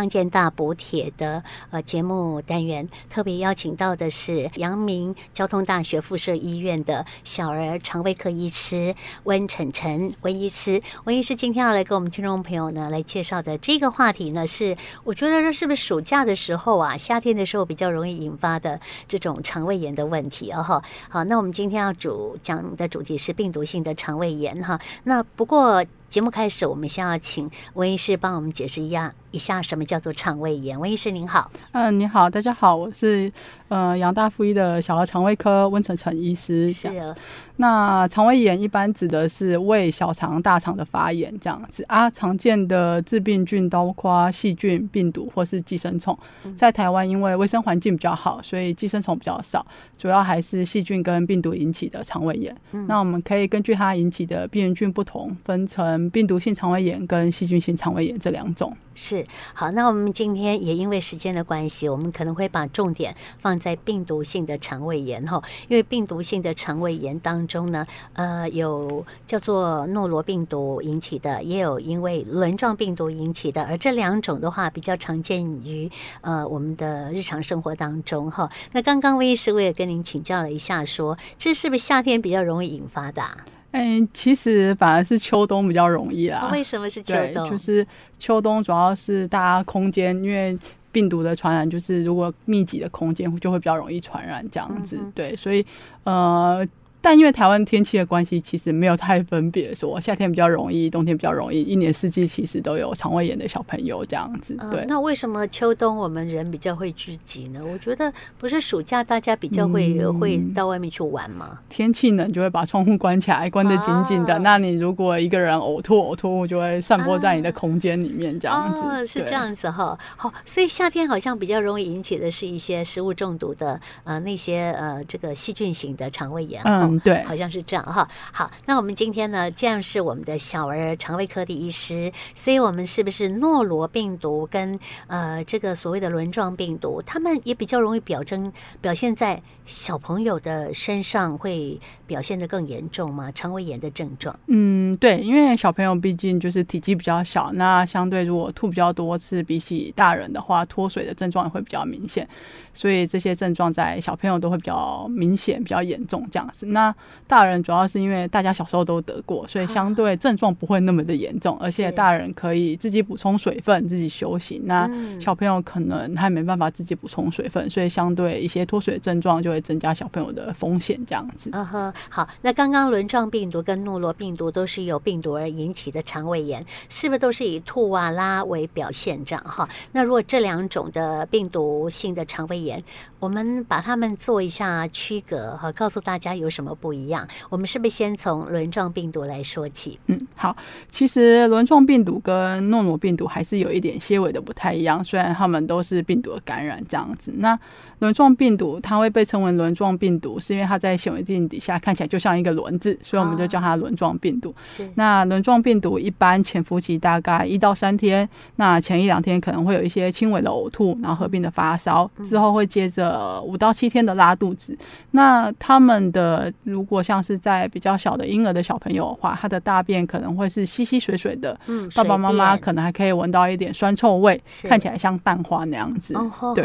康健大补帖的呃节目单元，特别邀请到的是阳明交通大学附设医院的小儿肠胃科医师温晨晨温医师。温医师今天要来跟我们听众朋友呢来介绍的这个话题呢，是我觉得这是不是暑假的时候啊，夏天的时候比较容易引发的这种肠胃炎的问题哦哈。好，那我们今天要主讲的主题是病毒性的肠胃炎哈。那不过。节目开始，我们先要请温医师帮我们解释一下一下什么叫做肠胃炎。温医师您好，嗯，你好，大家好，我是呃阳大附医的小儿肠胃科温晨晨医师。是啊，那肠胃炎一般指的是胃、小肠、大肠的发炎这样子啊。常见的致病菌包括细菌、病毒或是寄生虫。在台湾因为卫生环境比较好，所以寄生虫比较少，主要还是细菌跟病毒引起的肠胃炎。嗯。那我们可以根据它引起的病原菌不同，分成。病毒性肠胃炎跟细菌性肠胃炎这两种。是。好，那我们今天也因为时间的关系，我们可能会把重点放在病毒性的肠胃炎哈，因为病毒性的肠胃炎当中呢，呃，有叫做诺罗病毒引起的，也有因为轮状病毒引起的，而这两种的话比较常见于呃我们的日常生活当中哈。那刚刚魏医师我也跟您请教了一下说，说这是不是夏天比较容易引发的啊？哎，其实反而是秋冬比较容易啊。为什么是秋冬？就是秋冬主要是大家空间，因为病毒的传染，就是如果密集的空间就会比较容易传染这样子。嗯、对，所以呃。但因为台湾天气的关系，其实没有太分别，说夏天比较容易，冬天比较容易，一年四季其实都有肠胃炎的小朋友这样子。对，呃、那为什么秋冬我们人比较会聚集呢？我觉得不是暑假大家比较会、嗯、会到外面去玩吗？天气冷就会把窗户关起来，关得紧紧的。啊、那你如果一个人呕吐，呕吐物就会散播在你的空间里面，这样子、啊。是这样子哈。好，所以夏天好像比较容易引起的是一些食物中毒的呃那些呃这个细菌型的肠胃炎。嗯。嗯，对，好像是这样哈。好，那我们今天呢，既然是我们的小儿肠胃科的医师，所以我们是不是诺罗病毒跟呃这个所谓的轮状病毒，他们也比较容易表征表现在小朋友的身上，会表现的更严重吗？肠胃炎的症状？嗯，对，因为小朋友毕竟就是体积比较小，那相对如果吐比较多次，比起大人的话，脱水的症状也会比较明显。所以这些症状在小朋友都会比较明显、比较严重这样子。那大人主要是因为大家小时候都得过，所以相对症状不会那么的严重，而且大人可以自己补充水分、自己休息。那小朋友可能还没办法自己补充水分，所以相对一些脱水症状就会增加小朋友的风险这样子。嗯哼，好。那刚刚轮状病毒跟诺罗病毒都是由病毒而引起的肠胃炎，是不是都是以吐啊、拉为表现这样？哈，那如果这两种的病毒性的肠胃炎，我们把它们做一下区隔和告诉大家有什么不一样。我们是不是先从轮状病毒来说起？嗯，好。其实轮状病毒跟诺罗病毒还是有一点些微的不太一样，虽然它们都是病毒的感染这样子。那轮状病毒它会被称为轮状病毒，是因为它在显微镜底下看起来就像一个轮子，所以我们就叫它轮状病毒。是。那轮状病毒一般潜伏期大概一到三天，那前一两天可能会有一些轻微的呕吐，然后合并的发烧，之后会接着五到七天的拉肚子。那他们的如果像是在比较小的婴儿的小朋友的话，他的大便可能会是稀稀水水的，嗯，爸爸妈妈可能还可以闻到一点酸臭味，看起来像蛋花那样子，对。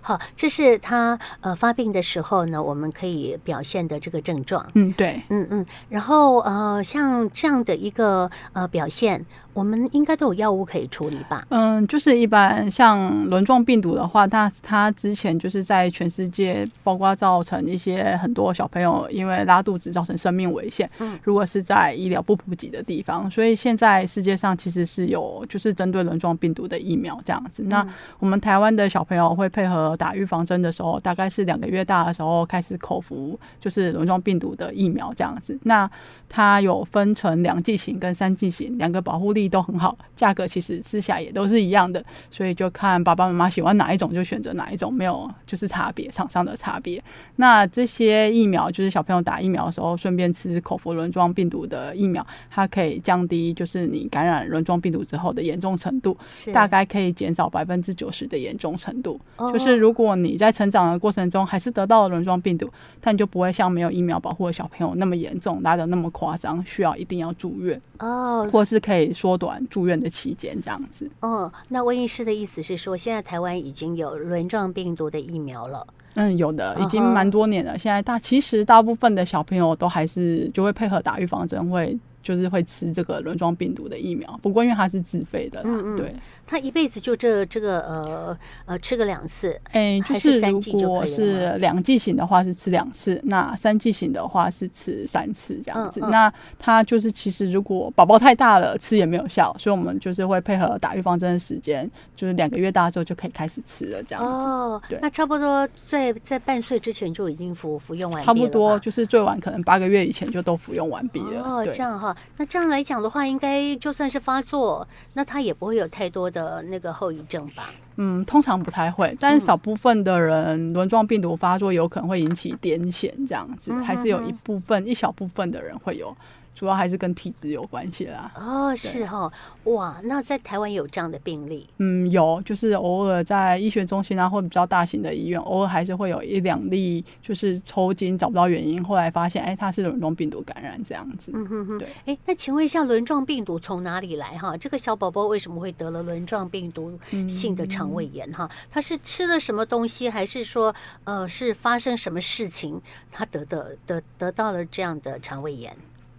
好，这是他呃发病的时候呢，我们可以表现的这个症状。嗯，对，嗯嗯，然后呃，像这样的一个呃表现。我们应该都有药物可以处理吧？嗯，就是一般像轮状病毒的话，它它之前就是在全世界，包括造成一些很多小朋友因为拉肚子造成生命危险。嗯，如果是在医疗不普及的地方，所以现在世界上其实是有就是针对轮状病毒的疫苗这样子。那我们台湾的小朋友会配合打预防针的时候，大概是两个月大的时候开始口服，就是轮状病毒的疫苗这样子。那它有分成两剂型跟三剂型，两个保护力。都很好，价格其实吃起来也都是一样的，所以就看爸爸妈妈喜欢哪一种就选择哪一种，没有就是差别，厂商的差别。那这些疫苗就是小朋友打疫苗的时候，顺便吃口服轮状病毒的疫苗，它可以降低就是你感染轮状病毒之后的严重程度，大概可以减少百分之九十的严重程度。就是如果你在成长的过程中还是得到了轮状病毒，但你就不会像没有疫苗保护的小朋友那么严重，拉的那么夸张，需要一定要住院哦，或是可以缩短住院的期间这样子。哦，那温医师的意思是说，现在台湾已经有轮状病毒的疫苗了。嗯，有的，已经蛮多年了。Uh huh. 现在大其实大部分的小朋友都还是就会配合打预防针，会。就是会吃这个轮状病毒的疫苗，不过因为它是自费的，嗯嗯，对，他一辈子就这这个呃呃吃个两次，哎、欸，就是如果是两剂型的话是吃两次，那三剂型的话是吃三次这样子。嗯嗯、那他就是其实如果宝宝太大了吃也没有效，所以我们就是会配合打预防针的时间，就是两个月大之后就可以开始吃了这样子。哦，对，那差不多在在半岁之前就已经服服用完毕了，差不多就是最晚可能八个月以前就都服用完毕了。哦，这样哈。那这样来讲的话，应该就算是发作，那他也不会有太多的那个后遗症吧？嗯，通常不太会，但是少部分的人轮状病毒发作有可能会引起癫痫，这样子，还是有一部分一小部分的人会有。主要还是跟体质有关系啦。哦，是哈，哇，那在台湾有这样的病例？嗯，有，就是偶尔在医学中心啊，或者比较大型的医院，偶尔还是会有一两例，就是抽筋找不到原因，后来发现，哎，他是轮状病毒感染这样子。嗯哼哼。对，哎，那请问一下，轮状病毒从哪里来？哈，这个小宝宝为什么会得了轮状病毒性的肠胃炎？哈，他是吃了什么东西，还是说，呃，是发生什么事情，他得的得得到了这样的肠胃炎？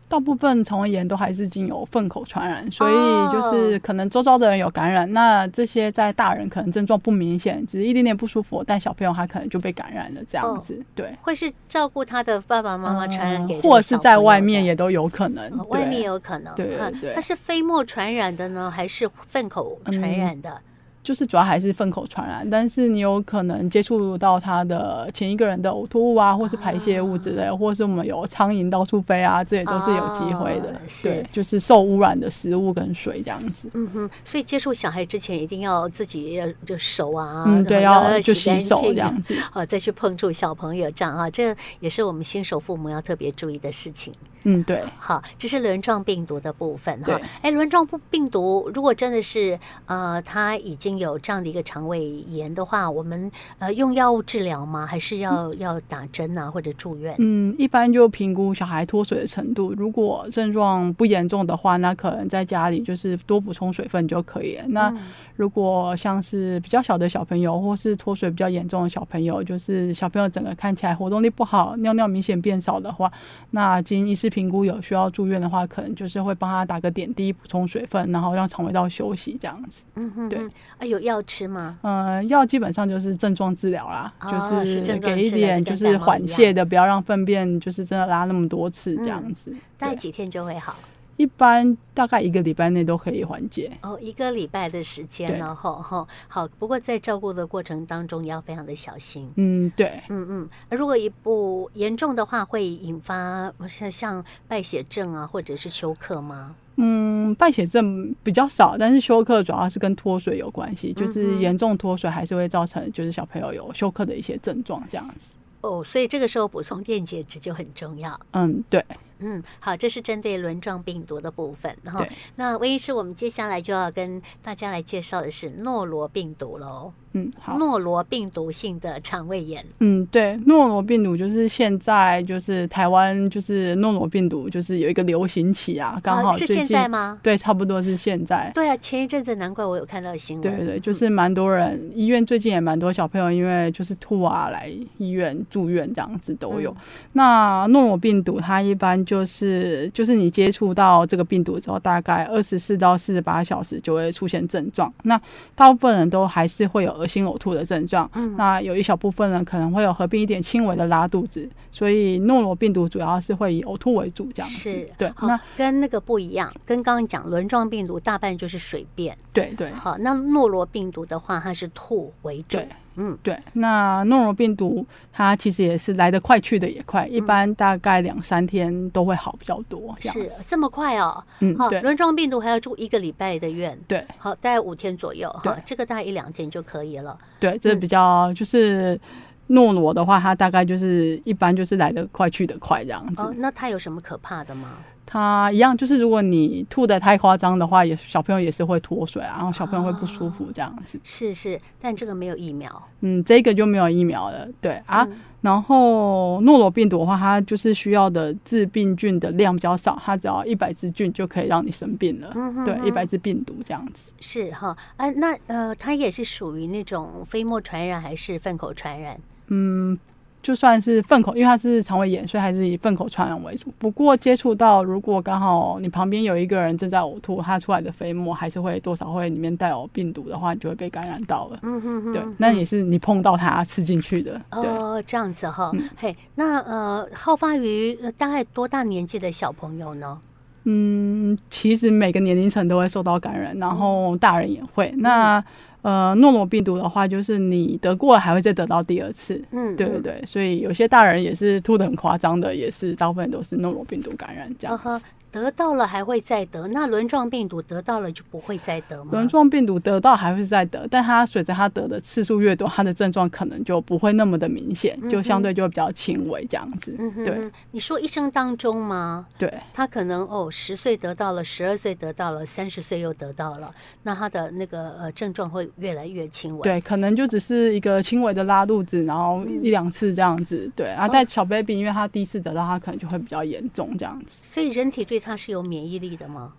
大部分肠胃炎都还是经由粪口传染，所以就是可能周遭的人有感染，oh. 那这些在大人可能症状不明显，只是一点点不舒服，但小朋友他可能就被感染了这样子。Oh. 对，会是照顾他的爸爸妈妈传染给、嗯，或者是在外面也都有可能，oh, 外面有可能。对对对，它是飞沫传染的呢，还是粪口传染的？嗯就是主要还是粪口传染，但是你有可能接触到他的前一个人的呕吐物啊，或是排泄物之类，啊、或是我们有苍蝇到处飞啊，这也都是有机会的。是对，就是受污染的食物跟水这样子。嗯哼，所以接触小孩之前一定要自己就手啊，嗯，对，要就洗手这样子，好再去碰触小朋友这样啊，这也是我们新手父母要特别注意的事情。嗯，对，好，这是轮状病毒的部分哈。哎，轮状病毒如果真的是呃，他已经有这样的一个肠胃炎的话，我们呃用药物治疗吗？还是要要打针啊，或者住院？嗯，一般就评估小孩脱水的程度。如果症状不严重的话，那可能在家里就是多补充水分就可以了。那如果像是比较小的小朋友，或是脱水比较严重的小朋友，就是小朋友整个看起来活动力不好，尿尿明显变少的话，那经医师评估有需要住院的话，可能就是会帮他打个点滴补充水分，然后让肠胃道休息这样子。嗯哼，对。啊，有药吃吗？嗯，药基本上就是症状治疗啦，哦、就是给一点就是缓泻的，不要让粪便就是真的拉那么多次这样子。嗯、大概几天就会好？一般大概一个礼拜内都可以缓解哦，一个礼拜的时间，然后哈好。不过在照顾的过程当中要非常的小心。嗯，对，嗯嗯。如果一不严重的话，会引发像像败血症啊，或者是休克吗？嗯，败血症比较少，但是休克主要是跟脱水有关系，就是严重脱水还是会造成就是小朋友有休克的一些症状这样子。哦，所以这个时候补充电解质就很重要。嗯，对。嗯，好，这是针对轮状病毒的部分。然后，那温医师，我们接下来就要跟大家来介绍的是诺罗病毒喽。嗯，好，诺罗病毒性的肠胃炎。嗯，对，诺罗病毒就是现在就是台湾就是诺罗病毒就是有一个流行期啊，刚好、啊、是现在吗？对，差不多是现在。对啊，前一阵子难怪我有看到新闻。对对，就是蛮多人、嗯、医院最近也蛮多小朋友因为就是吐啊来医院住院这样子都有。嗯、那诺罗病毒它一般就是就是你接触到这个病毒之后，大概二十四到四十八小时就会出现症状。那大部分人都还是会有恶心呕吐的症状，嗯，那有一小部分人可能会有合并一点轻微的拉肚子，所以诺罗病毒主要是会以呕吐为主，这样子。是，对。那跟那个不一样，跟刚刚讲轮状病毒大半就是水便，对对。好，那诺罗病毒的话，它是吐为主。嗯，对，那诺如病毒它其实也是来得快去得也快，嗯、一般大概两三天都会好比较多。是这么快哦？嗯，对。轮状病毒还要住一个礼拜的院。对，好，大概五天左右。哈，这个大概一两天就可以了。对，这比较就是诺罗的话，它大概就是一般就是来得快去得快这样子。哦，那它有什么可怕的吗？它一样，就是如果你吐的太夸张的话，也小朋友也是会脱水啊，然后小朋友会不舒服这样子。哦、是是，但这个没有疫苗。嗯，这个就没有疫苗了。对啊，嗯、然后诺罗病毒的话，它就是需要的致病菌的量比较少，它只要一百只菌就可以让你生病了。嗯哼哼，对，一百只病毒这样子。是哈，啊，那呃，它也是属于那种飞沫传染还是粪口传染？嗯。就算是粪口，因为它是肠胃炎，所以还是以粪口传染为主。不过接触到，如果刚好你旁边有一个人正在呕吐，他出来的飞沫还是会多少会里面带有病毒的话，你就会被感染到了。嗯哼哼。对，那也是你碰到它吃进去的。哦，这样子哈。嗯、嘿，那呃，好发于大概多大年纪的小朋友呢？嗯，其实每个年龄层都会受到感染，然后大人也会。嗯、那呃，诺罗病毒的话，就是你得过了还会再得到第二次。嗯，对对对，所以有些大人也是吐的很夸张的，也是大部分都是诺罗病毒感染这样。Uh huh. 得到了还会再得，那轮状病毒得到了就不会再得吗？轮状病毒得到还会再得，但它随着它得的次数越多，它的症状可能就不会那么的明显，就相对就会比较轻微这样子。嗯、对，你说一生当中吗？对，他可能哦，十岁得到了，十二岁得到了，三十岁又得到了，那他的那个呃症状会越来越轻微。对，可能就只是一个轻微的拉肚子，然后一两次这样子。对，啊在小 baby，因为他第一次得到，他可能就会比较严重这样子。所以人体对他是有免疫力的吗？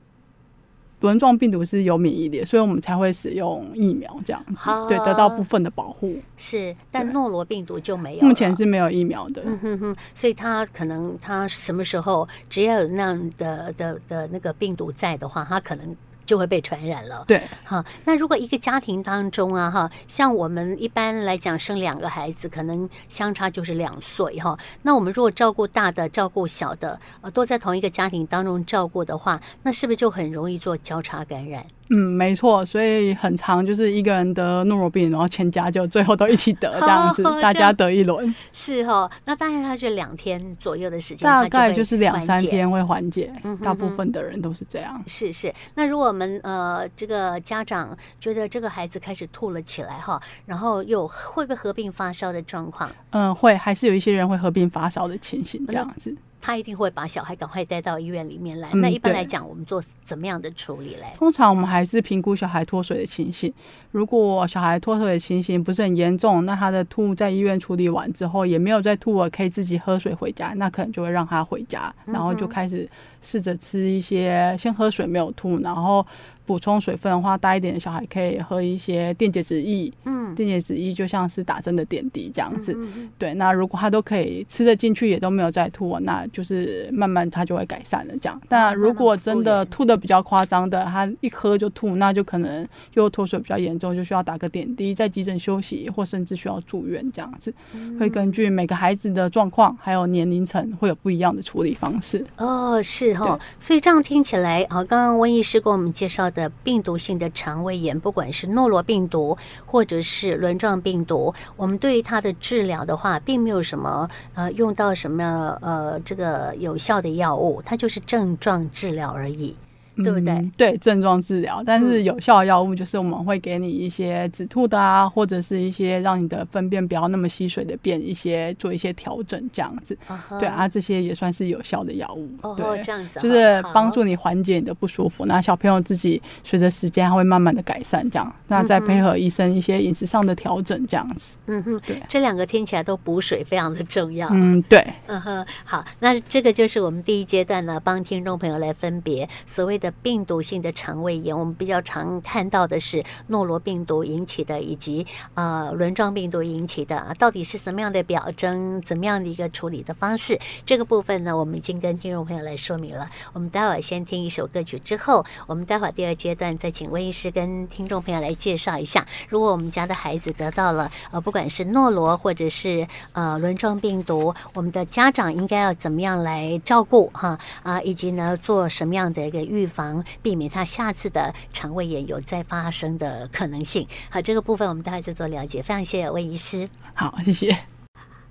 轮状病毒是有免疫力，所以我们才会使用疫苗这样子，啊、对，得到部分的保护。是，但诺罗病毒就没有，目前是没有疫苗的。嗯哼哼，所以它可能它什么时候只要有那样的的的那个病毒在的话，它可能。就会被传染了。对，好，那如果一个家庭当中啊，哈，像我们一般来讲生两个孩子，可能相差就是两岁哈。那我们如果照顾大的，照顾小的，呃，都在同一个家庭当中照顾的话，那是不是就很容易做交叉感染？嗯，没错，所以很长就是一个人得诺如病，然后全家就最后都一起得这样子，大家得一轮。是哦，那大概他就两天左右的时间，大概就是两三天会缓解。大部分的人都是这样。是是，那如果我们呃这个家长觉得这个孩子开始吐了起来哈，然后有会不会合并发烧的状况？嗯，会，还是有一些人会合并发烧的情形这样子。他一定会把小孩赶快带到医院里面来。嗯、那一般来讲，我们做怎么样的处理嘞？通常我们还是评估小孩脱水的情形。如果小孩脱水的情形不是很严重，那他的吐在医院处理完之后也没有再吐了，可以自己喝水回家，那可能就会让他回家，然后就开始试着吃一些，先喝水没有吐，然后。补充水分的话，大一点的小孩可以喝一些电解质液。嗯，电解质液就像是打针的点滴这样子。嗯、对，那如果他都可以吃得进去，也都没有再吐，那就是慢慢他就会改善了这样。但如果真的吐的比较夸张的，他一喝就吐，那就可能又脱水比较严重，就需要打个点滴，在急诊休息，或甚至需要住院这样子。嗯、会根据每个孩子的状况还有年龄层，会有不一样的处理方式。哦，是哈、哦。所以这样听起来，啊，刚刚温医师给我们介绍。的病毒性的肠胃炎，不管是诺罗病毒或者是轮状病毒，我们对于它的治疗的话，并没有什么呃用到什么呃这个有效的药物，它就是症状治疗而已。对不对？嗯、对，症状治疗，但是有效的药物就是我们会给你一些止吐的啊，或者是一些让你的粪便不要那么吸水的便，一些做一些调整这样子。Uh. 对啊，这些也算是有效的药物。哦、uh，huh. 这样子，就是帮助你缓解你的不舒服。那小朋友自己随着时间会慢慢的改善，这样。那再配合医生一些饮食上的调整，这样子。嗯哼，对，这两个听起来都补水非常的重要。嗯，对。嗯哼，好，那这个就是我们第一阶段呢，帮听众朋友来分别所谓的。病毒性的肠胃炎，我们比较常看到的是诺罗病毒引起的，以及呃轮状病毒引起的，到底是什么样的表征，怎么样的一个处理的方式？这个部分呢，我们已经跟听众朋友来说明了。我们待会儿先听一首歌曲之后，我们待会儿第二阶段再请温医师跟听众朋友来介绍一下，如果我们家的孩子得到了呃不管是诺罗或者是呃轮状病毒，我们的家长应该要怎么样来照顾哈啊，以及呢做什么样的一个预防。防避免他下次的肠胃炎有再发生的可能性。好，这个部分我们待会再做了解。非常谢谢魏医师。好，谢谢。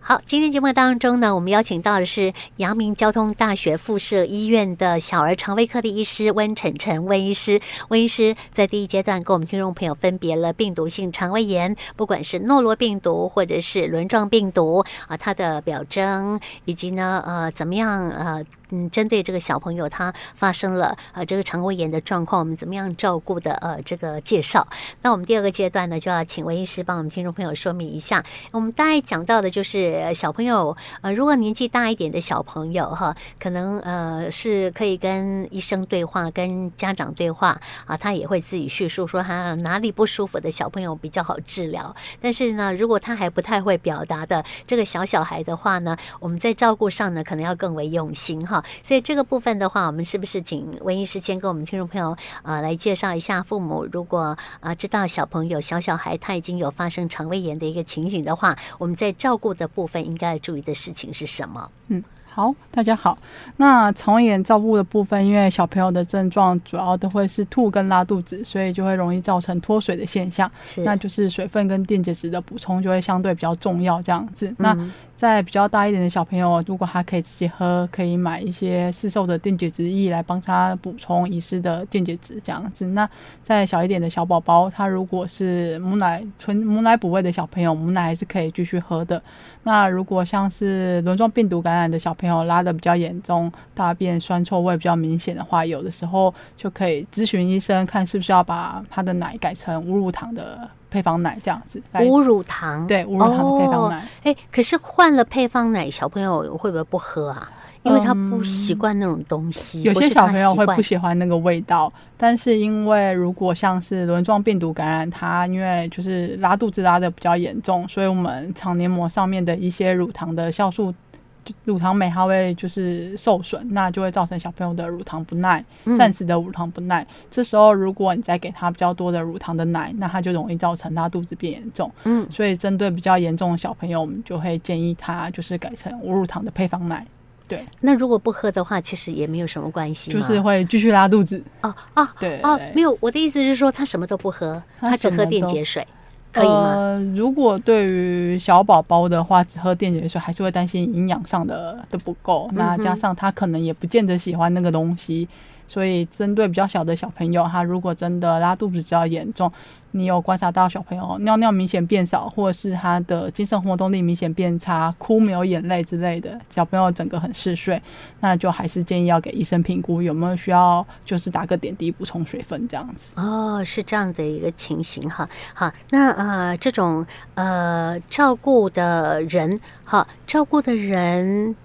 好，今天节目当中呢，我们邀请到的是阳明交通大学附设医院的小儿肠胃科的医师温晨晨温医师。温医师在第一阶段跟我们听众朋友分别了病毒性肠胃炎，不管是诺罗病毒或者是轮状病毒啊，它的表征以及呢呃怎么样呃嗯针对这个小朋友他发生了呃这个肠胃炎的状况，我们怎么样照顾的呃这个介绍。那我们第二个阶段呢，就要请温医师帮我们听众朋友说明一下。我们大概讲到的就是。呃，小朋友，呃，如果年纪大一点的小朋友哈，可能呃是可以跟医生对话，跟家长对话啊，他也会自己叙述说他哪里不舒服的小朋友比较好治疗。但是呢，如果他还不太会表达的这个小小孩的话呢，我们在照顾上呢，可能要更为用心哈。所以这个部分的话，我们是不是请温医师先跟我们听众朋友呃来介绍一下，父母如果啊知道小朋友小小孩他已经有发生肠胃炎的一个情形的话，我们在照顾的部分。应该注意的事情是什么？嗯，好，大家好。那肠胃炎照顾的部分，因为小朋友的症状主要都会是吐跟拉肚子，所以就会容易造成脱水的现象。是，那就是水分跟电解质的补充就会相对比较重要。这样子，嗯、那。在比较大一点的小朋友，如果他可以自己喝，可以买一些市售的电解质液来帮他补充遗失的电解质，这样子。那再小一点的小宝宝，他如果是母奶纯母奶补喂的小朋友，母奶还是可以继续喝的。那如果像是轮状病毒感染的小朋友，拉得比较严重，大便酸臭味比较明显的话，有的时候就可以咨询医生，看是不是要把他的奶改成无乳糖的。配方奶这样子，无乳糖对无乳糖的配方奶。哎、哦欸，可是换了配方奶，小朋友会不会不喝啊？因为他不习惯那种东西。嗯、有些小朋友会不喜欢那个味道，但是因为如果像是轮状病毒感染，它因为就是拉肚子拉的比较严重，所以我们肠黏膜上面的一些乳糖的酵素。乳糖酶它会就是受损，那就会造成小朋友的乳糖不耐，暂时的乳糖不耐。嗯、这时候如果你再给他比较多的乳糖的奶，那他就容易造成拉肚子变严重。嗯，所以针对比较严重的小朋友，我们就会建议他就是改成无乳糖的配方奶。对，那如果不喝的话，其实也没有什么关系，就是会继续拉肚子。哦哦，对哦，没有，我的意思是说他什么都不喝，他只喝电解水。可以吗？呃，如果对于小宝宝的话，只喝电解水还是会担心营养上的的不够。那加上他可能也不见得喜欢那个东西，所以针对比较小的小朋友，他如果真的拉肚子比较严重。你有观察到小朋友尿尿明显变少，或者是他的精神活动力明显变差，哭没有眼泪之类的，小朋友整个很嗜睡，那就还是建议要给医生评估有没有需要，就是打个点滴补充水分这样子。哦，是这样的一个情形哈。好，那呃这种呃照顾的人，好照顾的人，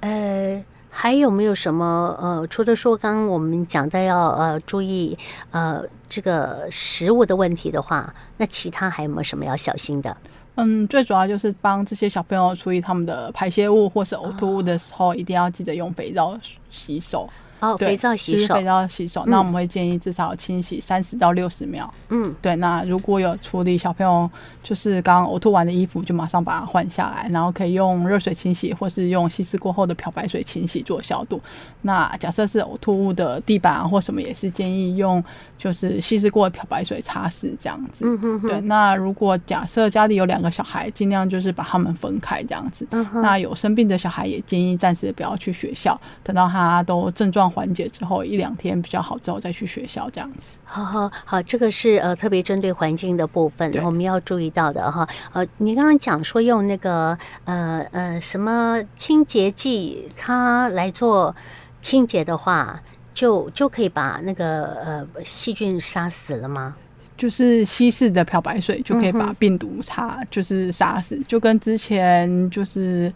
呃。还有没有什么呃，除了说刚刚我们讲的要呃注意呃这个食物的问题的话，那其他还有没有什么要小心的？嗯，最主要就是帮这些小朋友处理他们的排泄物或是呕吐物的时候，一定要记得用肥皂洗手。哦，肥皂洗手，肥皂洗手。那我们会建议至少清洗三十到六十秒。嗯，对。那如果有处理小朋友就是刚呕吐完的衣服，就马上把它换下来，然后可以用热水清洗，或是用稀释过后的漂白水清洗做消毒。那假设是呕吐物的地板啊或什么，也是建议用就是稀释过的漂白水擦拭这样子。嗯哼哼。对。那如果假设家里有两个小孩，尽量就是把他们分开这样子。嗯哼。那有生病的小孩，也建议暂时不要去学校，等到他都症状缓解之后一两天比较好之后再去学校这样子。好好好，这个是呃特别针对环境的部分，我们要注意到的哈。呃，你刚刚讲说用那个呃呃什么清洁剂，它来做清洁的话，就就可以把那个呃细菌杀死了吗？就是稀释的漂白水就可以把病毒杀，就是杀死，就跟之前就是。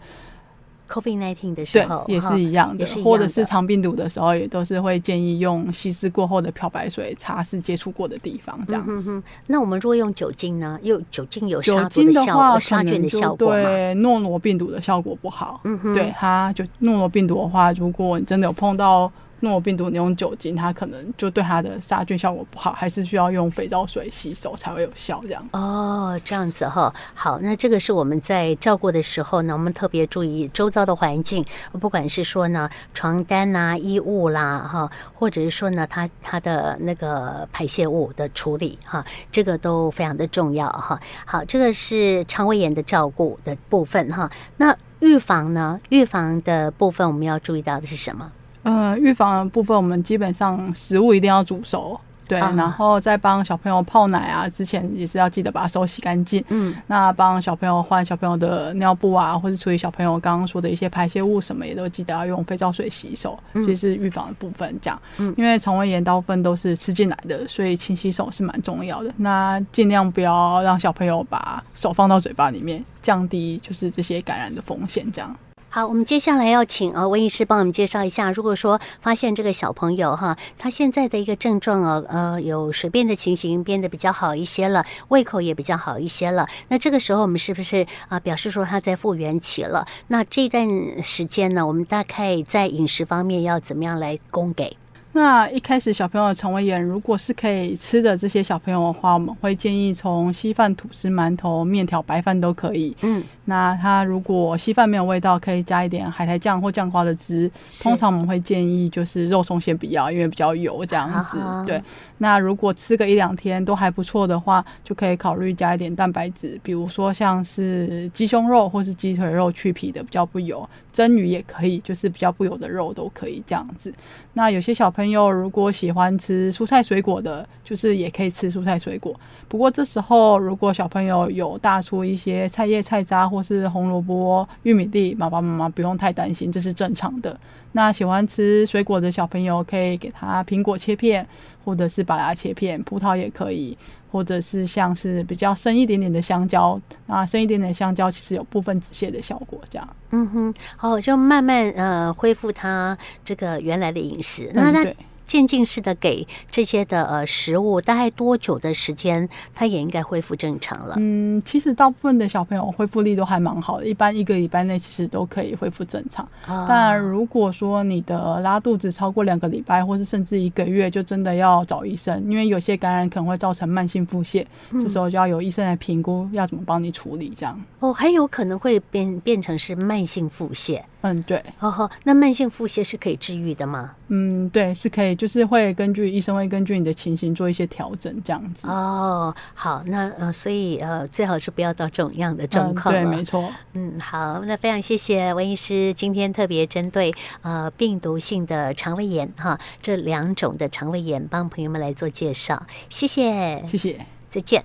COVID-19 的时候也是一样的，或者是肠病毒的时候，也都是会建议用稀释过后的漂白水擦拭接触过的地方，这样子。那我们如果用酒精呢？又酒精有杀菌的效果，杀菌的效果对诺罗病毒的效果不好。嗯哼，对它就诺罗病毒的话，如果你真的有碰到诺病毒你用酒精，它可能就对它的杀菌效果不好，还是需要用肥皂水洗手才会有效这样。哦，这样子哈，好，那这个是我们在照顾的时候呢，我们特别注意周遭的环境，不管是说呢床单呐、衣物啦哈，或者是说呢它它的那个排泄物的处理哈，这个都非常的重要哈。好，这个是肠胃炎的照顾的部分哈。那预防呢？预防的部分我们要注意到的是什么？呃，预防的部分我们基本上食物一定要煮熟。对，然后再帮小朋友泡奶啊，之前也是要记得把手洗干净。嗯，那帮小朋友换小朋友的尿布啊，或者处理小朋友刚刚说的一些排泄物什么，也都记得要用肥皂水洗手。嗯，这是预防的部分，这样。嗯，因为肠胃炎大部分都是吃进来的，所以勤洗手是蛮重要的。那尽量不要让小朋友把手放到嘴巴里面，降低就是这些感染的风险，这样。好，我们接下来要请啊温医师帮我们介绍一下，如果说发现这个小朋友哈，他现在的一个症状啊，呃，有水便的情形变得比较好一些了，胃口也比较好一些了，那这个时候我们是不是啊表示说他在复原期了？那这段时间呢，我们大概在饮食方面要怎么样来供给？那一开始小朋友的肠胃炎，如果是可以吃的这些小朋友的话，我们会建议从稀饭、吐司、馒头、面条、白饭都可以。嗯，那他如果稀饭没有味道，可以加一点海苔酱或酱瓜的汁。通常我们会建议就是肉松先不要，因为比较油这样子。好好对，那如果吃个一两天都还不错的话，就可以考虑加一点蛋白质，比如说像是鸡胸肉或是鸡腿肉去皮的，比较不油。蒸鱼也可以，就是比较不油的肉都可以这样子。那有些小朋友朋友如果喜欢吃蔬菜水果的，就是也可以吃蔬菜水果。不过这时候如果小朋友有大出一些菜叶、菜渣或是红萝卜、玉米粒，爸爸妈妈不用太担心，这是正常的。那喜欢吃水果的小朋友可以给他苹果切片，或者是把它切片，葡萄也可以。或者是像是比较深一点点的香蕉，啊，深一点点的香蕉其实有部分止泻的效果，这样。嗯哼，好，就慢慢呃恢复它这个原来的饮食。那，那它。渐进式的给这些的呃食物，大概多久的时间，它也应该恢复正常了？嗯，其实大部分的小朋友恢复力都还蛮好的，一般一个礼拜内其实都可以恢复正常。哦、但如果说你的拉肚子超过两个礼拜，或是甚至一个月，就真的要找医生，因为有些感染可能会造成慢性腹泻，嗯、这时候就要有医生来评估要怎么帮你处理。这样哦，还有可能会变变成是慢性腹泻。嗯，对。哦吼，那慢性腹泻是可以治愈的吗？嗯，对，是可以，就是会根据医生会根据你的情形做一些调整，这样子。哦，好，那呃，所以呃，最好是不要到这种样的状况。嗯，对，没错。嗯，好，那非常谢谢温医师今天特别针对呃病毒性的肠胃炎哈这两种的肠胃炎帮朋友们来做介绍，谢谢，谢谢，再见。